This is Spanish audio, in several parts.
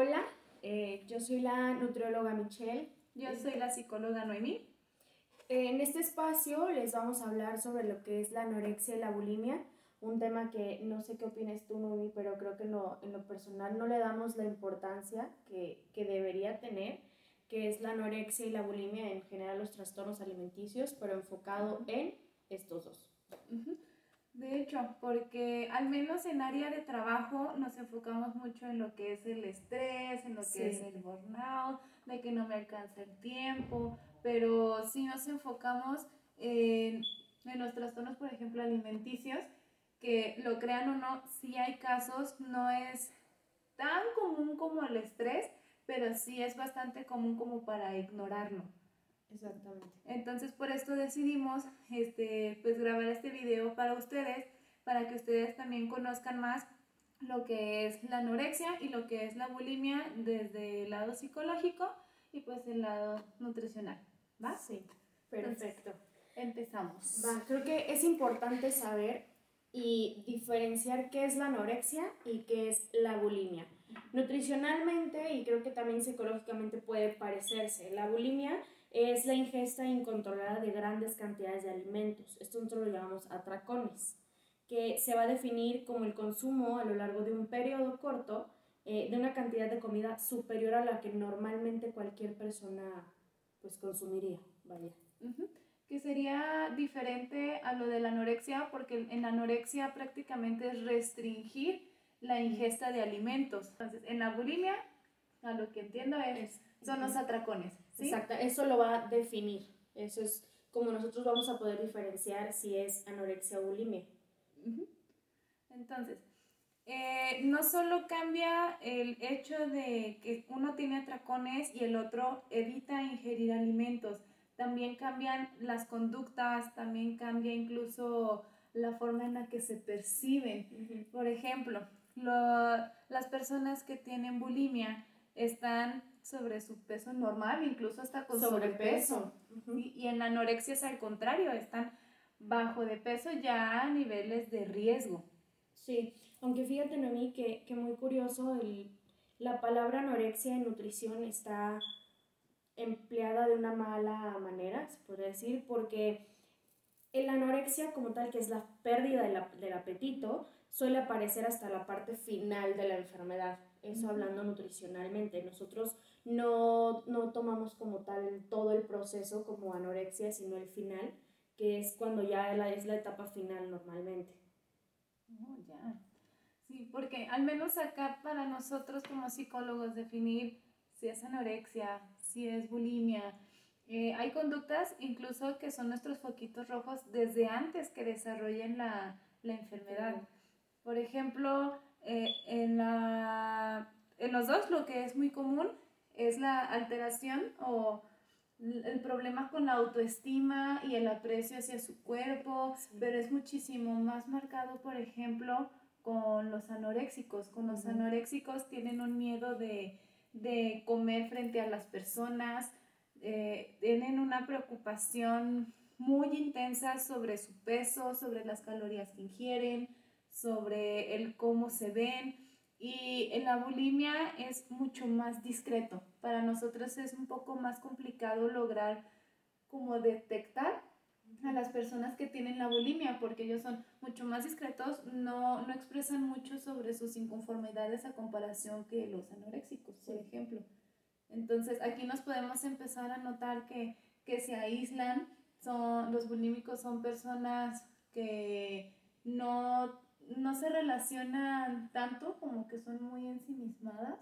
Hola, eh, yo soy la nutrióloga Michelle. Yo soy la psicóloga Noemí. En este espacio les vamos a hablar sobre lo que es la anorexia y la bulimia, un tema que no sé qué opinas tú, Noemí, pero creo que en lo, en lo personal no le damos la importancia que, que, debería tener, que es la anorexia y la bulimia, en general los trastornos alimenticios, pero enfocado en estos dos. De hecho, porque al menos en área de trabajo nos enfocamos mucho en lo que es el estrés, en lo que es el burnout, de que no me alcanza el tiempo, pero si nos enfocamos en, en los trastornos, por ejemplo, alimenticios, que lo crean o no, si hay casos, no es tan común como el estrés, pero sí es bastante común como para ignorarlo. Exactamente. Entonces por esto decidimos este, pues grabar este video para ustedes, para que ustedes también conozcan más lo que es la anorexia y lo que es la bulimia desde el lado psicológico y pues el lado nutricional. ¿Va? Sí, perfecto. empezamos. Va, creo que es importante saber y diferenciar qué es la anorexia y qué es la bulimia. Nutricionalmente y creo que también psicológicamente puede parecerse. La bulimia es la ingesta incontrolada de grandes cantidades de alimentos. Esto nosotros lo llamamos atracones, que se va a definir como el consumo a lo largo de un periodo corto eh, de una cantidad de comida superior a la que normalmente cualquier persona pues consumiría, vaya. Que sería diferente a lo de la anorexia, porque en la anorexia prácticamente es restringir la ingesta de alimentos. Entonces, en la bulimia, a lo que entiendo es, son los atracones. Exacto, eso lo va a definir. Eso es como nosotros vamos a poder diferenciar si es anorexia o bulimia. Entonces, eh, no solo cambia el hecho de que uno tiene atracones y el otro evita ingerir alimentos, también cambian las conductas, también cambia incluso la forma en la que se perciben. Por ejemplo, las personas que tienen bulimia están sobre su peso normal, incluso hasta con sobrepeso. Y en la anorexia es al contrario, están bajo de peso ya a niveles de riesgo. Sí, aunque fíjate, Noemí, que, que muy curioso, el, la palabra anorexia en nutrición está empleada de una mala manera, se podría decir, porque la anorexia como tal, que es la pérdida del apetito, suele aparecer hasta la parte final de la enfermedad. Eso hablando nutricionalmente. Nosotros no, no tomamos como tal todo el proceso como anorexia, sino el final, que es cuando ya la, es la etapa final normalmente. Oh, ya. Sí, porque al menos acá para nosotros como psicólogos definir si es anorexia, si es bulimia, eh, hay conductas incluso que son nuestros foquitos rojos desde antes que desarrollen la, la enfermedad. Por ejemplo, eh, en, la, en los dos lo que es muy común es la alteración o el problema con la autoestima y el aprecio hacia su cuerpo, pero es muchísimo más marcado, por ejemplo, con los anoréxicos. Con los anoréxicos tienen un miedo de, de, comer frente a las personas, eh, tienen una preocupación muy intensa sobre su peso, sobre las calorías que ingieren, sobre el cómo se ven y en la bulimia es mucho más discreto. Para nosotros es un poco más complicado lograr como detectar a las personas que tienen la bulimia porque ellos son mucho más discretos, no, no expresan mucho sobre sus inconformidades a comparación que los anoréxicos, por ejemplo. Entonces aquí nos podemos empezar a notar que, que se aíslan, son, los bulímicos son personas que no no se relacionan tanto, como que son muy ensimismadas.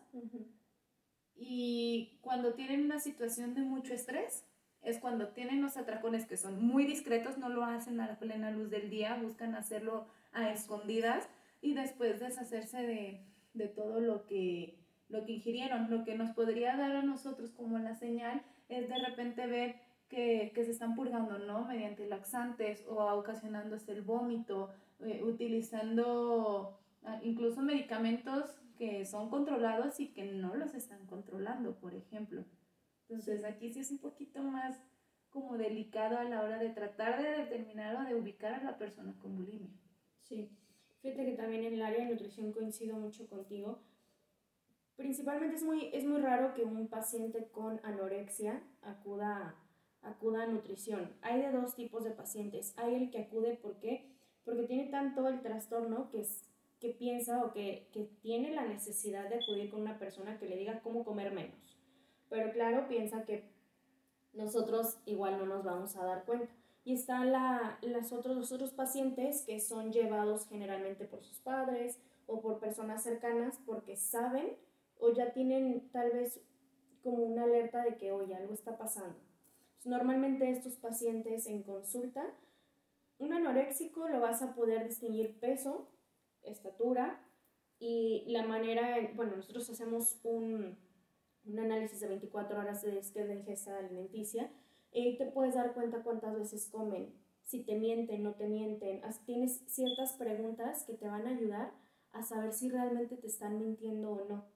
Y cuando tienen una situación de mucho estrés, es cuando tienen los atracones que son muy discretos, no lo hacen a la plena luz del día, buscan hacerlo a escondidas y después deshacerse de, de todo lo que, lo que ingirieron. Lo que nos podría dar a nosotros como la señal es de repente ver que, que se están purgando, ¿no? Mediante laxantes o ocasionándose el vómito eh, utilizando ah, incluso medicamentos que son controlados y que no los están controlando, por ejemplo. Entonces aquí sí es un poquito más como delicado a la hora de tratar de determinar o de ubicar a la persona con bulimia. Sí, fíjate que también en el área de nutrición coincido mucho contigo, Principalmente es muy, es muy raro que un paciente con anorexia acuda, acuda a nutrición. Hay de dos tipos de pacientes. Hay el que acude porque, porque tiene tanto el trastorno que, es, que piensa o que, que tiene la necesidad de acudir con una persona que le diga cómo comer menos. Pero claro, piensa que nosotros igual no nos vamos a dar cuenta. Y están la, las otros, los otros pacientes que son llevados generalmente por sus padres o por personas cercanas porque saben o ya tienen tal vez como una alerta de que, oye, algo está pasando. normalmente estos pacientes en consulta, un anoréxico lo vas a poder distinguir peso, estatura y la manera, bueno, nosotros hacemos un, un análisis de 24 horas de, de ingesta alimenticia y te puedes dar cuenta cuántas veces comen, si te mienten, no te mienten. Tienes ciertas preguntas que te van a ayudar a saber si realmente te están mintiendo o no.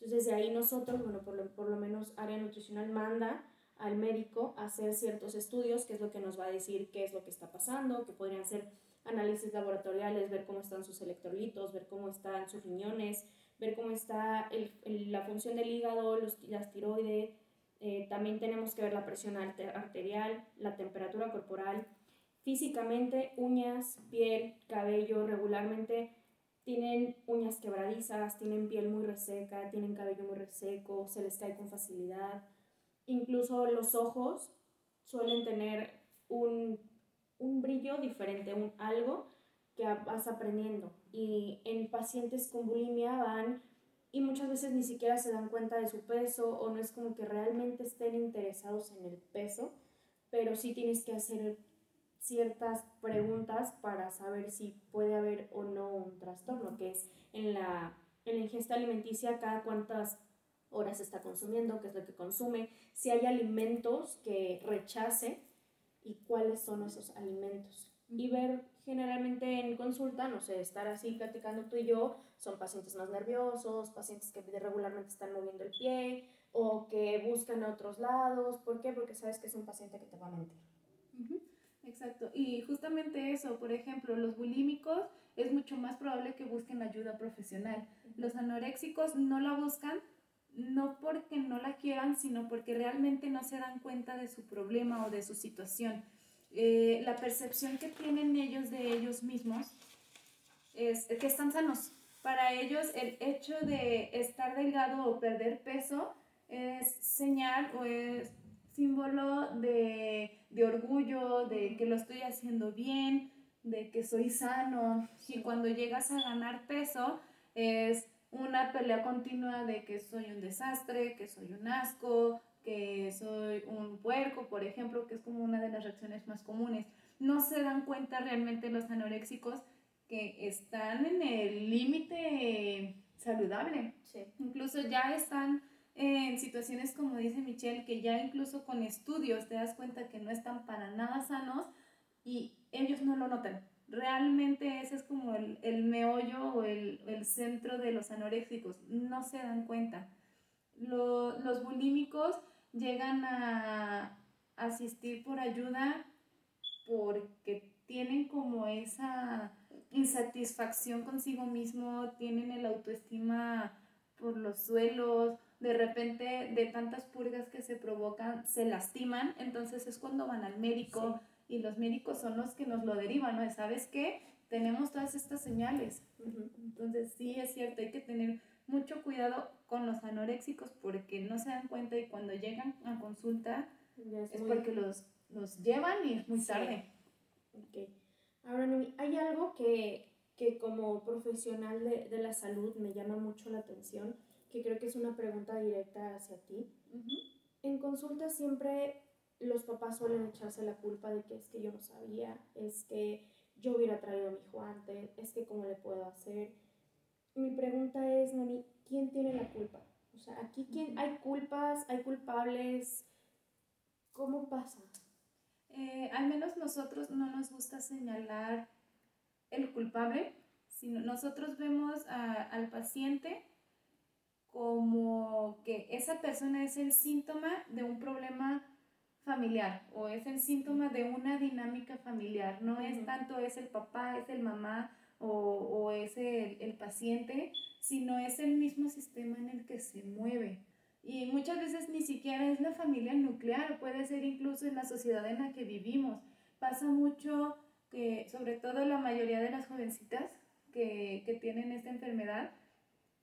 Entonces de ahí nosotros, bueno, por lo, por lo menos área nutricional manda al médico a hacer ciertos estudios, que es lo que nos va a decir qué es lo que está pasando, que podrían ser análisis laboratoriales, ver cómo están sus electrolitos, ver cómo están sus riñones, ver cómo está el, la función del hígado, los, las tiroides. Eh, también tenemos que ver la presión arterial, la temperatura corporal, físicamente, uñas, piel, cabello, regularmente tienen uñas quebradizas, tienen piel muy reseca, tienen cabello muy reseco, se les cae con facilidad. Incluso los ojos suelen tener un, un brillo diferente, un algo que vas aprendiendo. Y en pacientes con bulimia van y muchas veces ni siquiera se dan cuenta de su peso o no es como que realmente estén interesados en el peso, pero sí tienes que hacer ciertas preguntas para saber si puede haber o no un trastorno, que es en la, en la ingesta alimenticia cada cuántas horas está consumiendo, qué es lo que consume, si hay alimentos que rechace y cuáles son esos alimentos. Y ver generalmente en consulta, no sé, estar así platicando tú y yo, son pacientes más nerviosos, pacientes que regularmente están moviendo el pie o que buscan a otros lados. ¿Por qué? Porque sabes que es un paciente que te va a mentir. Exacto. Y justamente eso, por ejemplo, los bulímicos es mucho más probable que busquen ayuda profesional. Los anoréxicos no la buscan no porque no la quieran, sino porque realmente no se dan cuenta de su problema o de su situación. Eh, la percepción que tienen ellos de ellos mismos es que están sanos. Para ellos el hecho de estar delgado o perder peso es señal o es símbolo de, de, orgullo, de que lo estoy haciendo bien, de que soy sano. Y cuando llegas a ganar peso, es una pelea continua de que soy un desastre, que soy un asco, que soy un puerco, por ejemplo, que es como una de las reacciones más comunes. No se dan cuenta realmente los anoréxicos que están en el límite saludable. Incluso ya están en situaciones como dice Michelle, que ya incluso con estudios te das cuenta que no están para nada sanos y ellos no lo notan. Realmente ese es como el, el meollo o el, el, centro de los anoréxicos, no se dan cuenta. los bulímicos llegan a asistir por ayuda porque tienen como esa insatisfacción consigo mismo, tienen el autoestima por los suelos, de repente de tantas purgas que se provocan se lastiman, entonces es cuando van al médico y los médicos son los que nos lo derivan, ¿no? ¿Sabes qué? Tenemos todas estas señales. Entonces sí es cierto, hay que tener mucho cuidado con los anoréxicos porque no se dan cuenta y cuando llegan a consulta es, porque los, los llevan y es muy tarde. Okay. Ahora, hay algo que, que como profesional de, de la salud me llama mucho la atención que creo que es una pregunta directa hacia ti. En consulta siempre los papás suelen echarse la culpa de que es que yo no sabía, es que yo hubiera traído a mi hijo antes, es que cómo le puedo hacer. Mi pregunta es, Nani, ¿quién tiene la culpa? O sea, aquí quién, hay culpas, hay culpables, ¿cómo pasa? Eh, al menos nosotros no nos gusta señalar el culpable, sino nosotros vemos al paciente como que esa persona es el síntoma de un problema familiar o es el síntoma de una dinámica familiar, no es tanto es el papá, es el mamá o, o es el, el paciente, sino es el mismo sistema en el que se mueve. Y muchas veces ni siquiera es la familia nuclear, puede ser incluso en la sociedad en la que vivimos. Pasa mucho que, sobre todo la mayoría de las jovencitas que, que tienen esta enfermedad,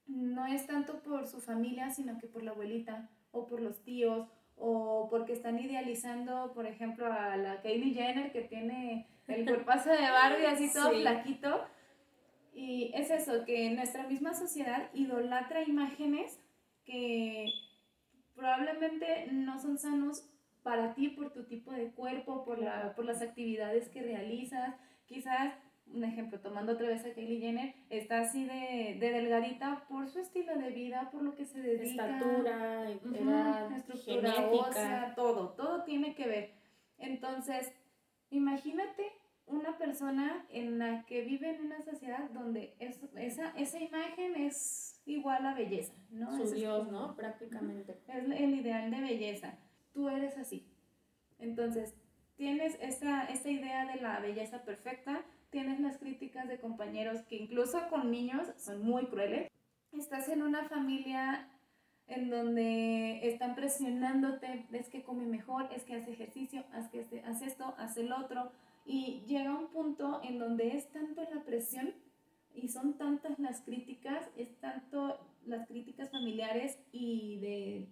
no es tanto por su familia, sino que por la abuelita o por los tíos o porque están idealizando, por ejemplo, a la Kylie Jenner que tiene el cuerpazo de Barbie así todo flaquito. Y es eso, que nuestra misma sociedad idolatra imágenes que probablemente no son sanos para ti por tu tipo de cuerpo, por, la, por las actividades que realizas. Quizás, un ejemplo, tomando otra vez a Kylie Jenner, está así de, de delgadita por su estilo de vida, por lo que se dedica. Estatura, edad, estructura ósea, todo, todo tiene que ver. Entonces, imagínate una persona en la que vive en una sociedad donde es, esa, esa imagen es igual a belleza, ¿no? Su Dios, ¿no? Prácticamente. Es el ideal de belleza. Tú eres así. Entonces, tienes esta, esta idea de la belleza perfecta, tienes las críticas de compañeros que incluso con niños son muy crueles. Estás en una familia en donde están presionándote, es que come mejor, es que hace ejercicio, haz, que haz esto, haz el otro, y llega un punto en donde es tanto la presión y son tantas las críticas, es tanto las críticas familiares y de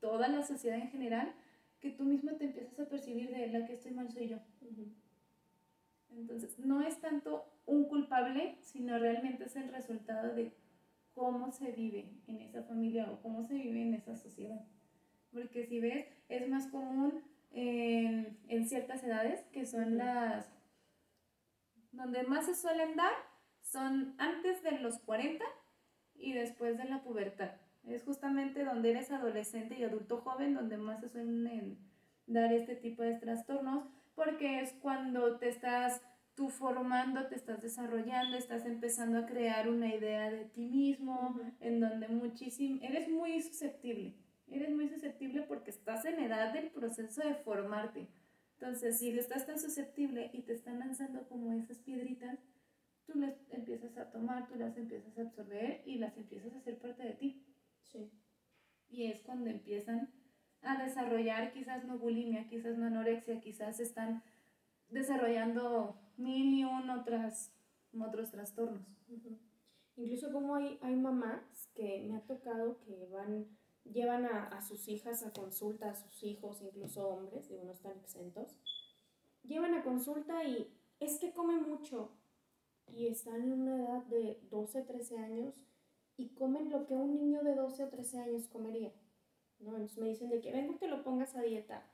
toda la sociedad en general, que tú mismo te empiezas a percibir de la que estoy mal soy yo. Entonces, no es tanto un culpable, sino realmente es el resultado de cómo se vive en esa familia o cómo se vive en esa sociedad. Porque si ves, es más común en, en ciertas edades, que son las donde más se suelen dar, son antes de los 40 y después de la pubertad. Es justamente donde eres adolescente y adulto joven donde más se suelen dar este tipo de trastornos, porque es cuando te estás tú formando, te estás desarrollando, estás empezando a crear una idea de ti mismo, en donde muchísimo, eres muy susceptible eres muy susceptible porque estás en edad del proceso de formarte. Entonces, si estás tan susceptible y te están lanzando como esas piedritas, tú las empiezas a tomar, tú las empiezas a absorber y las empiezas a hacer parte de ti. Sí. Y es cuando empiezan a desarrollar quizás no bulimia, quizás no anorexia, quizás están desarrollando mil y un otras, otros trastornos. Incluso como hay, hay mamás que me ha tocado que van llevan a, a, sus hijas a consulta, a sus hijos, incluso hombres, digo, no están exentos, llevan a consulta y es que comen mucho y están en una edad de 12, 13 años y comen lo que un niño de 12 o 13 años comería. ¿No? Entonces me dicen de que vengo que lo pongas a dieta.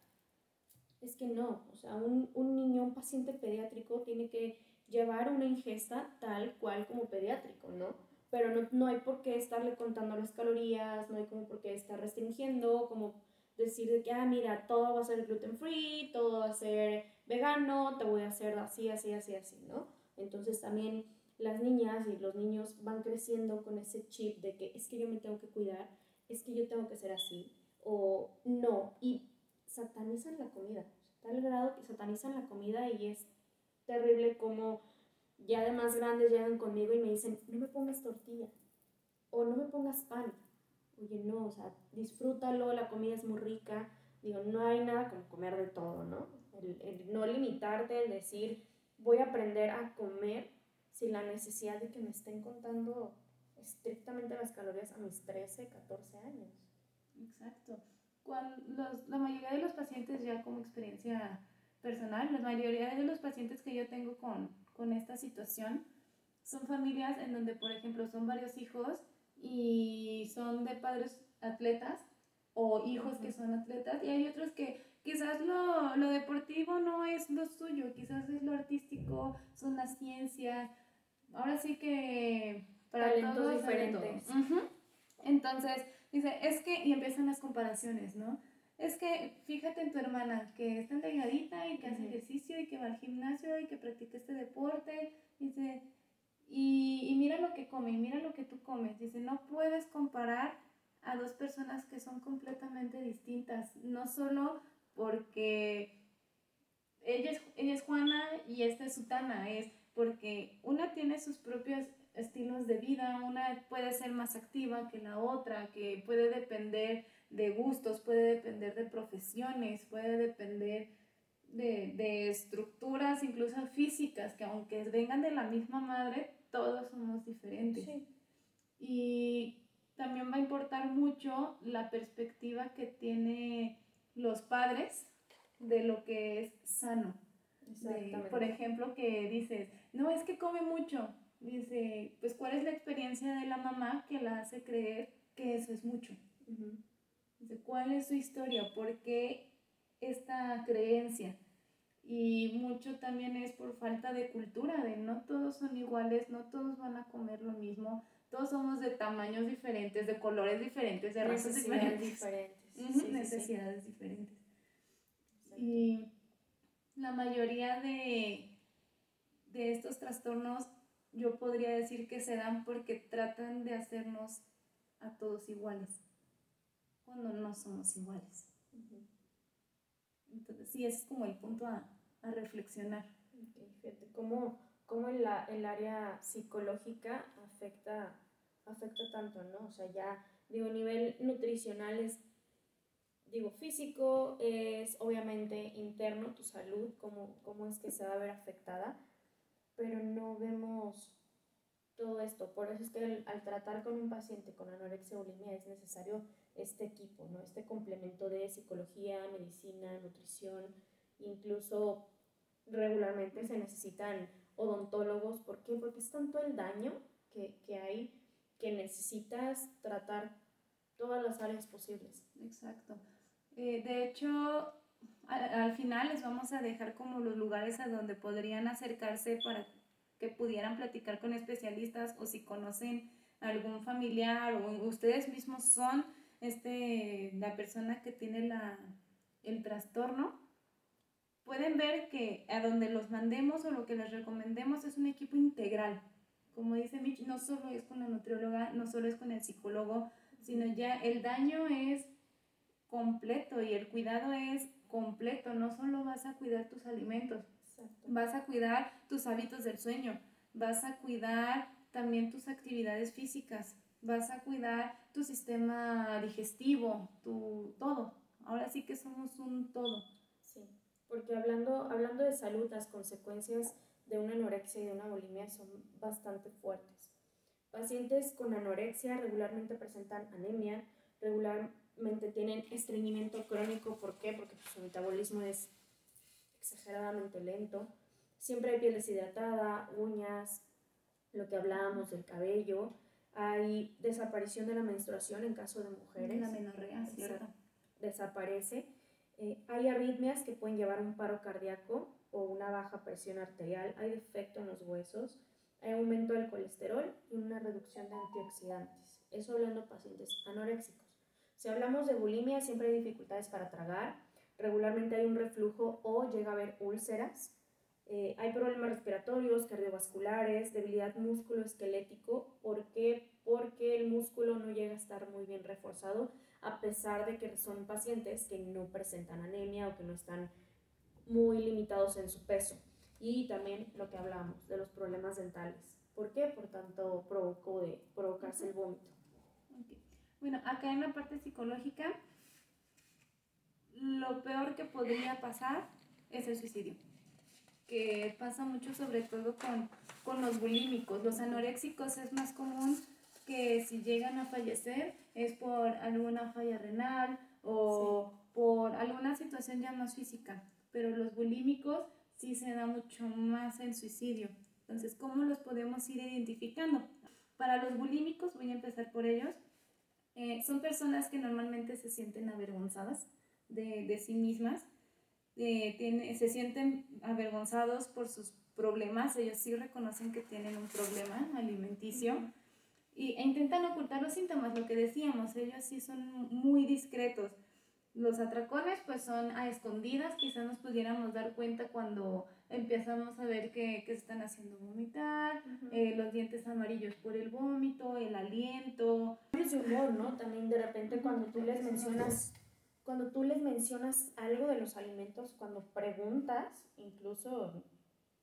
Es que no, o sea, un, un niño, un paciente pediátrico tiene que llevar una ingesta tal cual como pediátrico, ¿no? pero no, no, hay por qué estarle contando las calorías, no hay como por qué estar restringiendo, como decir de que, ah, mira, todo va a ser gluten free, todo va a ser vegano, te voy a hacer así, así, así, así, ¿no? Entonces también las niñas y los niños van creciendo con ese chip de que es que yo me tengo que cuidar, es que yo tengo que ser así, o no, y satanizan la comida, tal grado que satanizan la comida y es terrible como ya de más grandes llegan conmigo y me dicen, no me pongas tortilla o no me pongas pan. Oye, no, o sea, disfrútalo, la comida es muy rica. Digo, no hay nada como comer de todo, ¿no? El, no limitarte, el decir, voy a aprender a comer sin la necesidad de que me estén contando estrictamente las calorías a mis 13, 14 años. Exacto. Cuando los, la mayoría de los pacientes ya como experiencia personal, la mayoría de los pacientes que yo tengo con, con esta situación son familias en donde, por ejemplo, son varios hijos y son de padres atletas o hijos que son atletas y hay otros que quizás lo, lo, deportivo no es lo suyo, quizás es lo artístico, son las ciencias, ahora sí que para talentos diferentes. Entonces, dice, es que, y empiezan las comparaciones, ¿no? es que fíjate en tu hermana, que es tan delgadita y que hace ejercicio y que va al gimnasio y que practica este deporte. Dice, y, y, mira lo que come, y mira lo que tú comes. Dice, no puedes comparar a dos personas que son completamente distintas, no solo porque ella es, ella es Juana y y esta es sutana, es porque una tiene sus propios estilos de vida, una puede ser más activa que la otra, que puede depender de gustos, puede depender de profesiones, puede depender de, de, estructuras incluso físicas, que aunque vengan de la misma madre, todos somos diferentes. Y también va a importar mucho la perspectiva que tiene los padres de lo que es sano. por ejemplo, que dices, no, es que come mucho. Dice, pues, ¿cuál es la experiencia de la mamá que la hace creer que eso es mucho? Dice, ¿cuál es su historia? ¿Por qué esta creencia? Y mucho también es por falta de cultura, de no todos son iguales, no todos van a comer lo mismo, todos somos de tamaños diferentes, de colores diferentes, de razas diferentes. diferentes. necesidades diferentes. Y la mayoría de, de estos trastornos yo podría decir que se dan porque tratan de hacernos a todos iguales, cuando no somos iguales. Entonces, sí, ese es como el punto a, a reflexionar. ¿Cómo, cómo el, el, área psicológica afecta, afecta tanto, no? O sea, ya, digo, nivel nutricional es, digo, físico, es obviamente interno, tu salud, cómo, cómo es que se va a ver afectada, pero no vemos todo esto. Por eso es que al, tratar con un paciente con anorexia o bulimia es necesario este equipo, ¿no? Este complemento de psicología, medicina, nutrición, incluso regularmente se necesitan odontólogos. ¿Por qué? Porque es tanto el daño que, que hay que necesitas tratar todas las áreas posibles. Exacto. Eh, de hecho, al, final les vamos a dejar como los lugares a donde podrían acercarse para que pudieran platicar con especialistas o si conocen algún familiar o ustedes mismos son este, la persona que tiene la, el trastorno, pueden ver que a donde los mandemos o lo que les recomendemos es un equipo integral. Como dice Mitch, no solo es con la nutrióloga, no solo es con el psicólogo, sino ya el daño es completo y el cuidado es completo, no solo vas a cuidar tus alimentos, vas a cuidar tus hábitos del sueño, vas a cuidar también tus actividades físicas, vas a cuidar tu sistema digestivo, tu todo. Ahora sí que somos un todo. Sí, porque hablando, hablando de salud, las consecuencias de una anorexia y de una bulimia son bastante fuertes. Pacientes con anorexia regularmente presentan anemia, tienen estreñimiento crónico. ¿Por qué? Porque su metabolismo es exageradamente lento. Siempre hay piel deshidratada, uñas, lo que hablábamos del cabello. Hay desaparición de la menstruación en caso de mujeres. La menorrea, ¿cierto? Desaparece. Eh, hay arritmias que pueden llevar a un paro cardíaco o una baja presión arterial. Hay defecto en los huesos. Hay aumento del colesterol y una reducción de antioxidantes. Eso hablando de pacientes anoréxicos. Si hablamos de bulimia, siempre hay dificultades para tragar. Regularmente hay un reflujo o llega a haber úlceras. Eh, hay problemas respiratorios, cardiovasculares, debilidad músculo-esquelético. ¿Por qué? Porque el músculo no llega a estar muy bien reforzado, a pesar de que son pacientes que no presentan anemia o que no están muy limitados en su peso. Y también lo que hablamos de los problemas dentales. ¿Por qué? Por tanto, provocó provocarse el vómito. Bueno, acá en la parte psicológica, lo peor que podría pasar es el suicidio que pasa mucho sobre todo con, con los bulímicos. Los anoréxicos es más común que si llegan a fallecer es por alguna falla renal o por alguna situación ya más física, pero los bulímicos sí se da mucho más el suicidio. Entonces, ¿cómo los podemos ir identificando? Para los bulímicos, voy a empezar por ellos, eh, son personas que normalmente se sienten avergonzadas de, de sí mismas eh, se sienten avergonzados por sus problemas, ellos sí reconocen que tienen un problema alimenticio y, e intentan ocultar los síntomas, lo que decíamos, ellos sí son muy discretos. Los atracones pues son a escondidas, quizás nos pudiéramos dar cuenta cuando empezamos a ver que, que están haciendo vomitar, eh, los dientes amarillos por el vómito, el aliento. Es de humor, ¿no? También de repente cuando tú les mencionas cuando tú les mencionas algo de los alimentos, cuando preguntas, incluso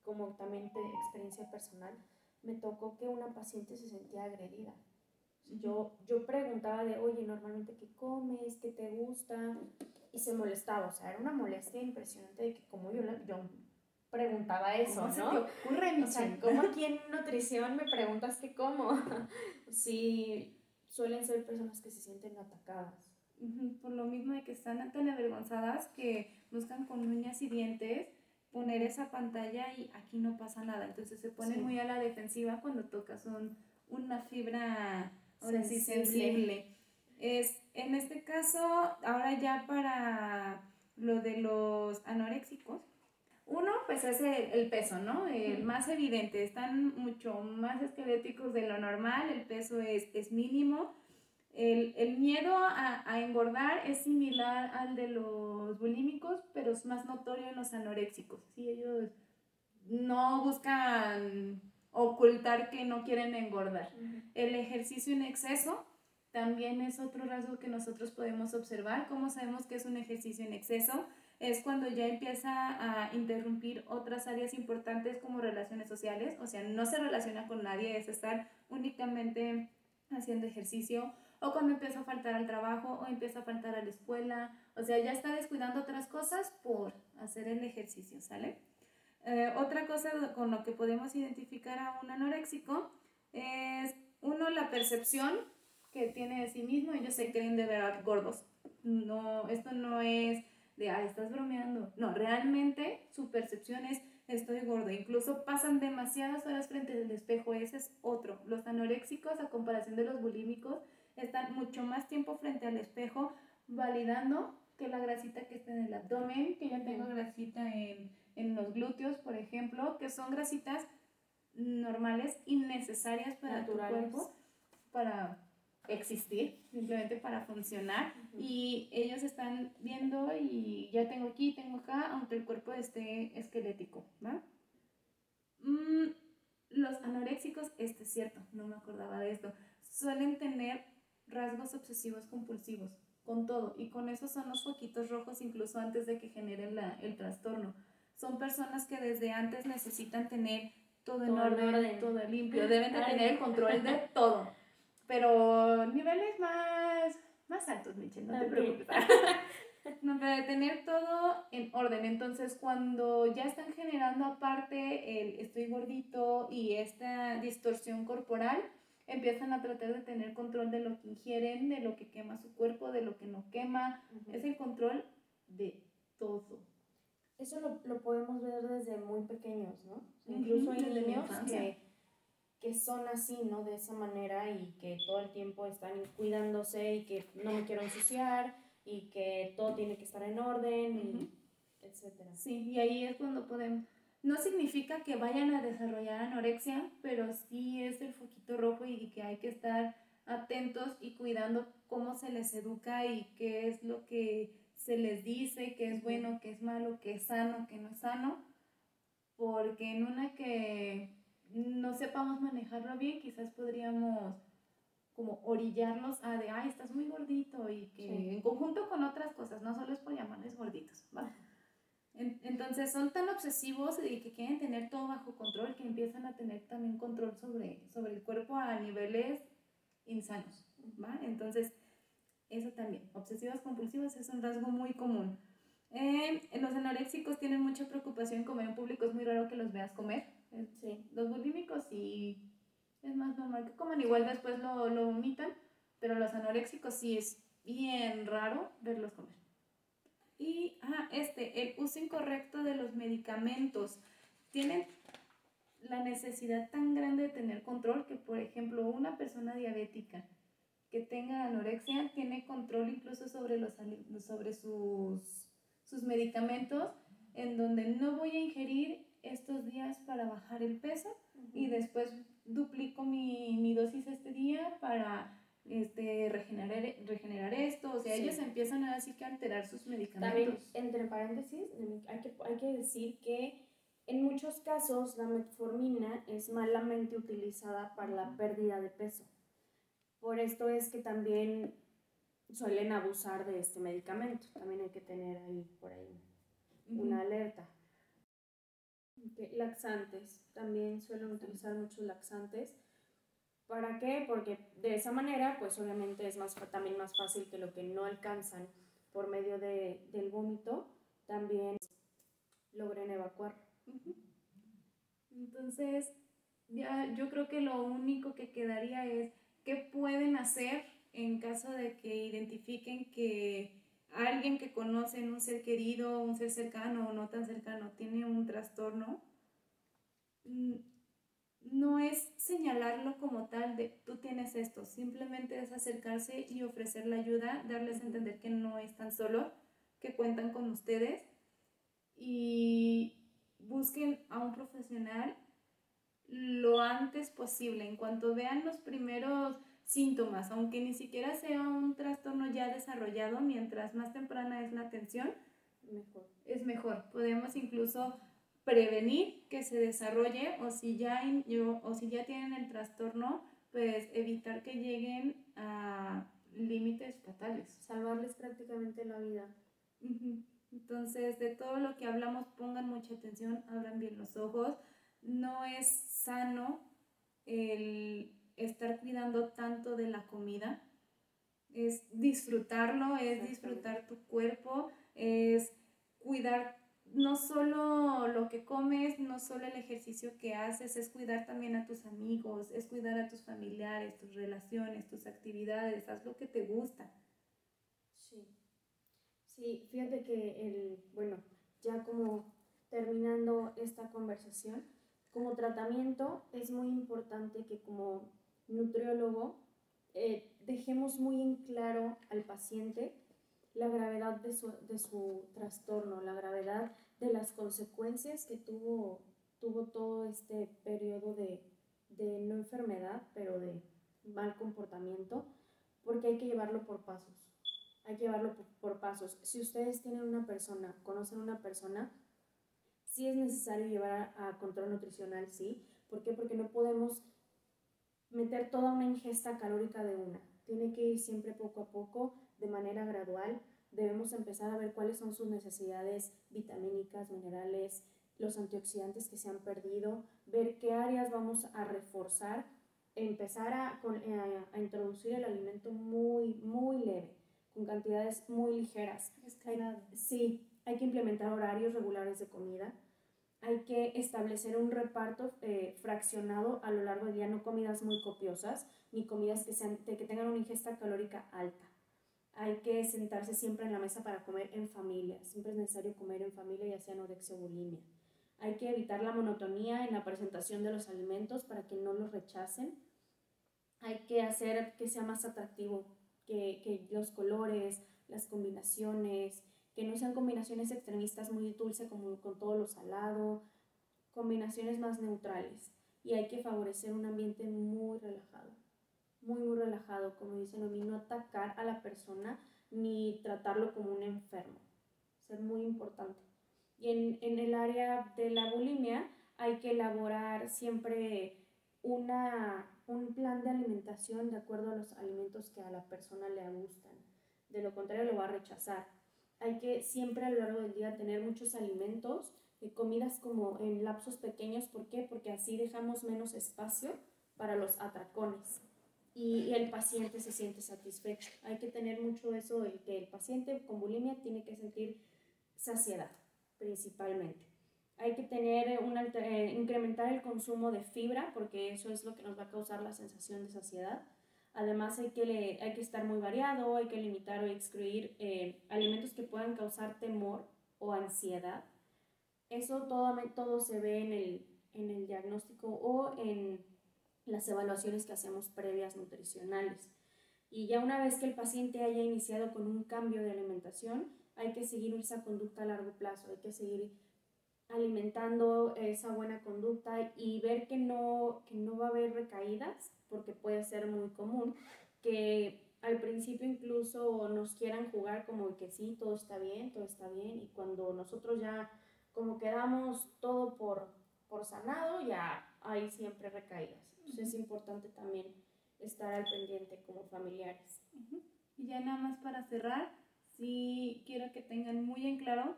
como también de experiencia personal, me tocó que una paciente se sentía agredida. Yo, yo preguntaba de, oye, normalmente qué comes, qué te gusta, y se molestaba, o sea, era una molestia impresionante de que como yo, la, yo preguntaba eso, ¿no? Se te ocurre, o sea, ¿cómo aquí en nutrición me preguntas qué como? sí, suelen ser personas que se sienten atacadas. Por lo mismo de que están tan avergonzadas que buscan con uñas y dientes poner esa pantalla y aquí no pasa nada. Entonces se ponen muy a la defensiva cuando tocas un, una fibra sensible. Es, en este caso, ahora ya para lo de los anoréxicos, uno, pues es el, peso, ¿no? El más evidente. Están mucho más esqueléticos de lo normal, el peso es, es mínimo. El, el miedo a, a, engordar es similar al de los bulímicos, pero es más notorio en los anoréxicos. ¿sí? Ellos no buscan ocultar que no quieren engordar. El ejercicio en exceso también es otro rasgo que nosotros podemos observar. ¿Cómo sabemos que es un ejercicio en exceso? Es cuando ya empieza a interrumpir otras áreas importantes como relaciones sociales, o sea, no se relaciona con nadie, es estar únicamente haciendo ejercicio, o cuando empieza a faltar al trabajo, o empieza a faltar a la escuela, o sea, ya está descuidando otras cosas por hacer el ejercicio, ¿sale? Eh, otra cosa con lo que podemos identificar a un anoréxico es, uno, la percepción que tiene de sí mismo, ellos se creen de verdad gordos. No, esto no es de, ay, estás bromeando. No, realmente su percepción es, estoy gordo. Incluso pasan demasiadas horas frente al espejo, ese es otro. Los anoréxicos, a comparación de los bulímicos, están mucho más tiempo frente al espejo validando que la grasita que está en el abdomen, que ya tengo grasita en, en los glúteos, por ejemplo, que son grasitas normales y necesarias para tu cuerpo, para existir, simplemente para funcionar. Y ellos están viendo y ya tengo aquí, tengo acá, aunque el cuerpo esté esquelético. ¿va? Mm, los anoréxicos, este es cierto, no me acordaba de esto, suelen tener rasgos obsesivos compulsivos con todo y con eso son los foquitos rojos incluso antes de que generen la, el trastorno. Son personas que desde antes necesitan tener todo, en orden, todo limpio, deben de tener el control de todo pero niveles más, más altos, Michelle, no te preocupes. no, pero de tener todo en orden. Entonces, cuando ya están generando aparte el estoy gordito y esta distorsión corporal, empiezan a tratar de tener control de lo que ingieren, de lo que quema su cuerpo, de lo que no quema. Es el control de todo. Eso lo, lo podemos ver desde muy pequeños, ¿no? Incluso hay niños que que son así, ¿no? De esa manera y que todo el tiempo están cuidándose y que no me quiero ensuciar y que todo tiene que estar en orden, y etcétera. Sí, y ahí es cuando podemos... No significa que vayan a desarrollar anorexia, pero sí es el foquito rojo y que hay que estar atentos y cuidando cómo se les educa y qué es lo que se les dice, qué es bueno, qué es malo, qué es sano, qué no es sano, porque en una que no sepamos manejarlo bien, quizás podríamos como orillarlos a de, ay, estás muy gordito y que en conjunto con otras cosas, no solo es por llamarles gorditos, ¿vale? entonces son tan obsesivos y que quieren tener todo bajo control que empiezan a tener también control sobre, sobre el cuerpo a niveles insanos, ¿va? Entonces, eso también, obsesivos compulsivos es un rasgo muy común. Eh, los anoréxicos tienen mucha preocupación en comer en público, es muy raro que los veas comer, Sí, los bulímicos sí es más normal que coman, igual después lo, lo vomitan, pero los anoréxicos sí es bien raro verlos comer. Y, ah, este, el uso incorrecto de los medicamentos. Tienen la necesidad tan grande de tener control que, por ejemplo, una persona diabética que tenga anorexia tiene control incluso sobre, los, sobre sus, sus medicamentos, en donde no voy a ingerir estos días para bajar el peso y después duplico mi, mi, dosis este día para este, regenerar, regenerar esto. O sea, ellos empiezan a así que alterar sus medicamentos. También, entre paréntesis, hay que, hay que decir que en muchos casos la metformina es malamente utilizada para la pérdida de peso. Por esto es que también suelen abusar de este medicamento. También hay que tener ahí por ahí una alerta. Laxantes, también suelen utilizar muchos laxantes. ¿Para qué? Porque de esa manera, pues obviamente es más, también más fácil que lo que no alcanzan por medio de, del vómito, también logren evacuar. Entonces, ya yo creo que lo único que quedaría es qué pueden hacer en caso de que identifiquen que alguien que conocen, un ser querido, un ser cercano o no tan cercano, tiene un trastorno, mm, no es señalarlo como tal de tú tienes esto, simplemente es acercarse y ofrecer la ayuda, darles a entender que no están solo, que cuentan con ustedes y busquen a un profesional lo antes posible, en cuanto vean los primeros síntomas, aunque ni siquiera sea un trastorno ya desarrollado, mientras más temprana es la atención, mejor. es mejor. Podemos incluso prevenir que se desarrolle o si ya, o si ya tienen el trastorno, pues evitar que lleguen a límites fatales. Salvarles prácticamente la vida. Entonces, de todo lo que hablamos, pongan mucha atención, abran bien los ojos. No es sano el estar cuidando tanto de la comida, es disfrutarlo, es disfrutar tu cuerpo, es cuidar no solo lo que comes, no solo el ejercicio que haces, es cuidar también a tus amigos, es cuidar a tus familiares, tus relaciones, tus actividades, haz lo que te gusta. Sí, sí, fíjate que el, bueno, ya como terminando esta conversación, como tratamiento es muy importante que como nutriólogo eh, dejemos muy en claro al paciente la gravedad de su, de su, trastorno, la gravedad de las consecuencias que tuvo, tuvo todo este periodo de, de no enfermedad, pero de mal comportamiento, porque hay que llevarlo por pasos. Hay que llevarlo por, por pasos. Si ustedes tienen una persona, conocen una persona, sí es necesario llevar a, a control nutricional, sí. ¿Por qué? Porque no podemos meter toda una ingesta calórica de una. Tiene que ir siempre poco a poco, de manera gradual. Debemos empezar a ver cuáles son sus necesidades vitamínicas, minerales, los antioxidantes que se han perdido, ver qué áreas vamos a reforzar, empezar a, eh, a, introducir el alimento muy, muy leve, con cantidades muy ligeras. sí, hay que implementar horarios regulares de comida hay que establecer un reparto eh, fraccionado a lo largo del día, no comidas muy copiosas, ni comidas que, tengan una ingesta calórica alta. Hay que sentarse siempre en la mesa para comer en familia. Siempre es necesario comer en familia, ya sea anorexia o bulimia. Hay que evitar la monotonía en la presentación de los alimentos para que no los rechacen. Hay que hacer que sea más atractivo, que los colores, las combinaciones, que no sean combinaciones extremistas muy dulce como con todo lo salado, combinaciones más neutrales. Y hay que favorecer un ambiente muy relajado, muy, muy relajado, como dicen a mí, no atacar a la persona ni tratarlo como un enfermo. Ser muy importante. Y en, en el área de la bulimia hay que elaborar siempre una, un plan de alimentación de acuerdo a los alimentos que a la persona le gustan. De lo contrario, lo va a rechazar hay que siempre a lo largo del día tener muchos alimentos, eh, comidas como en lapsos pequeños. ¿Por qué? Porque así dejamos menos espacio para los atracones y, el paciente se siente satisfecho. Hay que tener mucho eso, el que el paciente con bulimia tiene que sentir saciedad principalmente. Hay que tener un eh, incrementar el consumo de fibra porque eso es lo que nos va a causar la sensación de saciedad Además hay que, hay que estar muy variado, hay que limitar o excluir eh, alimentos que puedan causar temor o ansiedad. Eso todo, todo se ve en el, en el diagnóstico o en las evaluaciones que hacemos previas nutricionales. Y ya una vez que el paciente haya iniciado con un cambio de alimentación, hay que seguir esa conducta a largo plazo, hay que seguir alimentando esa buena conducta y ver que no, que no va a haber recaídas porque puede ser muy común, que al principio incluso nos quieran jugar como que sí, todo está bien, todo está bien, y cuando nosotros ya como quedamos todo por, por sanado, ya hay siempre recaídas. Entonces es importante también estar al pendiente como familiares. Y ya nada más para cerrar, sí quiero que tengan muy en claro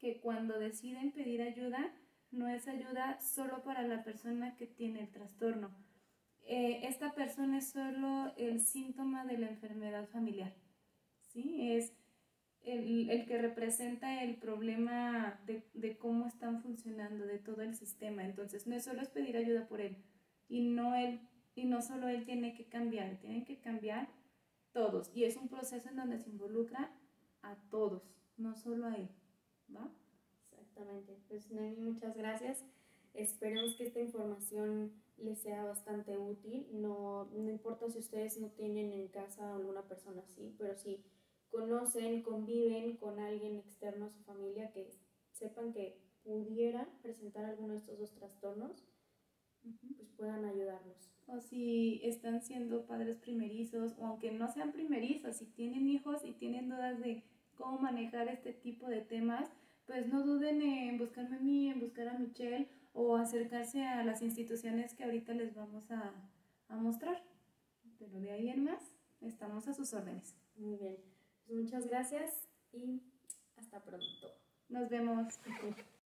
que cuando deciden pedir ayuda, no es ayuda solo para la persona que tiene el trastorno. Eh, esta persona es solo el síntoma de la enfermedad familiar, ¿sí? Es el, el que representa el problema de, de, cómo están funcionando, de todo el sistema. Entonces, no es solo es pedir ayuda por él, y no, él, y no solo él tiene que cambiar, tienen que cambiar todos. Y es un proceso en donde se involucra a todos, no solo a él, ¿va? Exactamente. Pues, Nani, muchas gracias. Esperemos que esta información les sea bastante útil. No, no importa si ustedes no tienen en casa alguna persona así, pero si conocen, conviven con alguien externo a su familia que sepan que pudiera presentar alguno de estos dos trastornos, pues puedan ayudarlos. O si están siendo padres primerizos, o aunque no sean primerizos, si tienen hijos y tienen dudas de cómo manejar este tipo de temas, pues no duden en buscarme a mí, en buscar a Michelle o acercarse a las instituciones que ahorita les vamos a, a mostrar. Pero de ahí en más, estamos a sus órdenes. Muy bien. Pues muchas gracias y hasta pronto. Nos vemos.